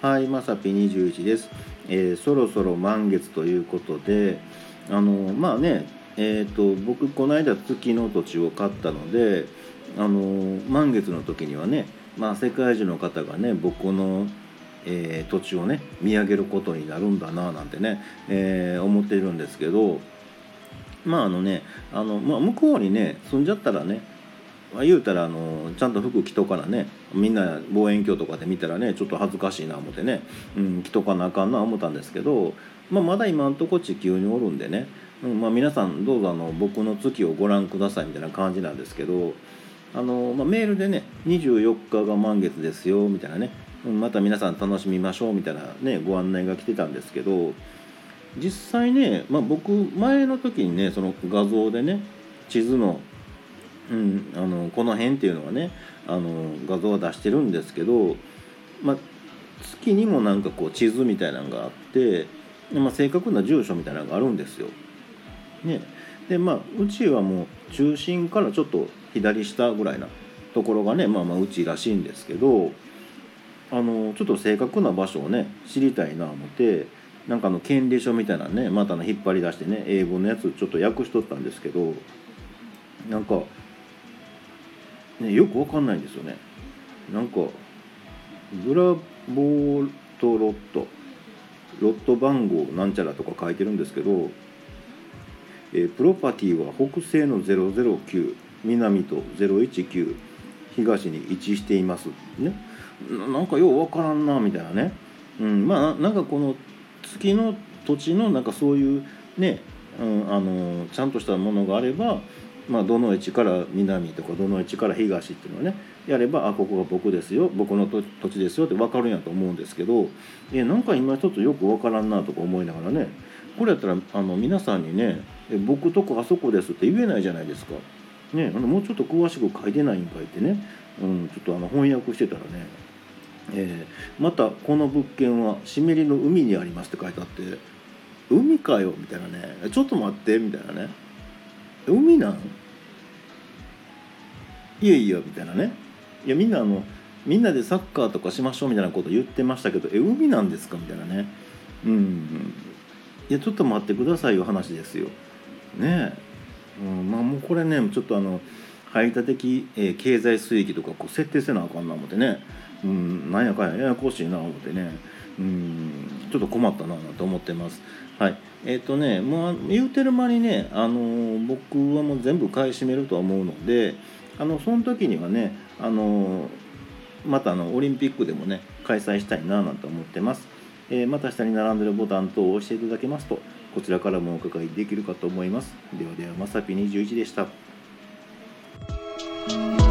はいまさぴ21です、えー、そろそろ満月ということであのまあねえーと、僕この間月の土地を買ったのであの満月の時にはね、まあ、世界中の方がね僕の、えー、土地をね見上げることになるんだななんてね、えー、思っているんですけどまああのねあの、まあ、向こうにね住んじゃったらねまあ、言うたらあのちゃんと服着とかなねみんな望遠鏡とかで見たらねちょっと恥ずかしいな思ってね、うん、着とかなあかんな思ったんですけど、まあ、まだ今んとこ地球におるんでね、うんまあ、皆さんどうぞあの僕の月をご覧くださいみたいな感じなんですけどあの、まあ、メールでね24日が満月ですよみたいなね、うん、また皆さん楽しみましょうみたいなねご案内が来てたんですけど実際ね、まあ、僕前の時にねその画像でね地図のうん、あのこの辺っていうのはねあの画像は出してるんですけど、ま、月にもなんかこう地図みたいなのがあって、ま、正確な住所みたいなのがあるんですよ。ね、でまあうちはもう中心からちょっと左下ぐらいなところがねまあまあうちらしいんですけどあのちょっと正確な場所をね知りたいな思ってなんかの権利書みたいなねまたの引っ張り出してね英語のやつちょっと訳しとったんですけどなんかね、よくわかんないんですよね。なんかブラボートロットロット番号なんちゃらとか書いてるんですけど、えー、プロパティは北西の009南と019東に位置しています。ね。なんかようわからんなみたいなね、うん、まあなんかこの月の土地のなんかそういうね、うん、あのちゃんとしたものがあればまあ、どの位置から南とかどの位置から東っていうのをねやればあここが僕ですよ僕の土地ですよって分かるんやと思うんですけどえなんか今ちょっとよく分からんなとか思いながらねこれやったらあの皆さんにね「僕とこあそこです」って言えないじゃないですか。ね、あのもうちょっと詳しく書いてないんかいってね、うん、ちょっとあの翻訳してたらねえー、またこの物件は湿りの海にありますって書いてあって海かよみたいなねちょっと待ってみたいなね海なんいやいやみたいなね。いやみんなあのみんなでサッカーとかしましょうみたいなこと言ってましたけどえ海なんですか？みたいなね。うん。いやちょっと待ってくださいよ話ですよ。ねえ、うん、まあもうこれねちょっとあの排他的、えー、経済水域とかこう設定せなあかんな思ってね。うんなんやかんやややこしいな思ってね。うんちょっと困ったなと思ってます。はい。えっ、ー、とねもう言うてる間にねあのー、僕はもう全部買い占めるとは思うのであのその時にはねあのまたあのオリンピックでもね開催したいななんて思ってます、えー、また下に並んでるボタン等を押していただけますとこちらからもお伺いできるかと思います。ではではまさぴ21でした。you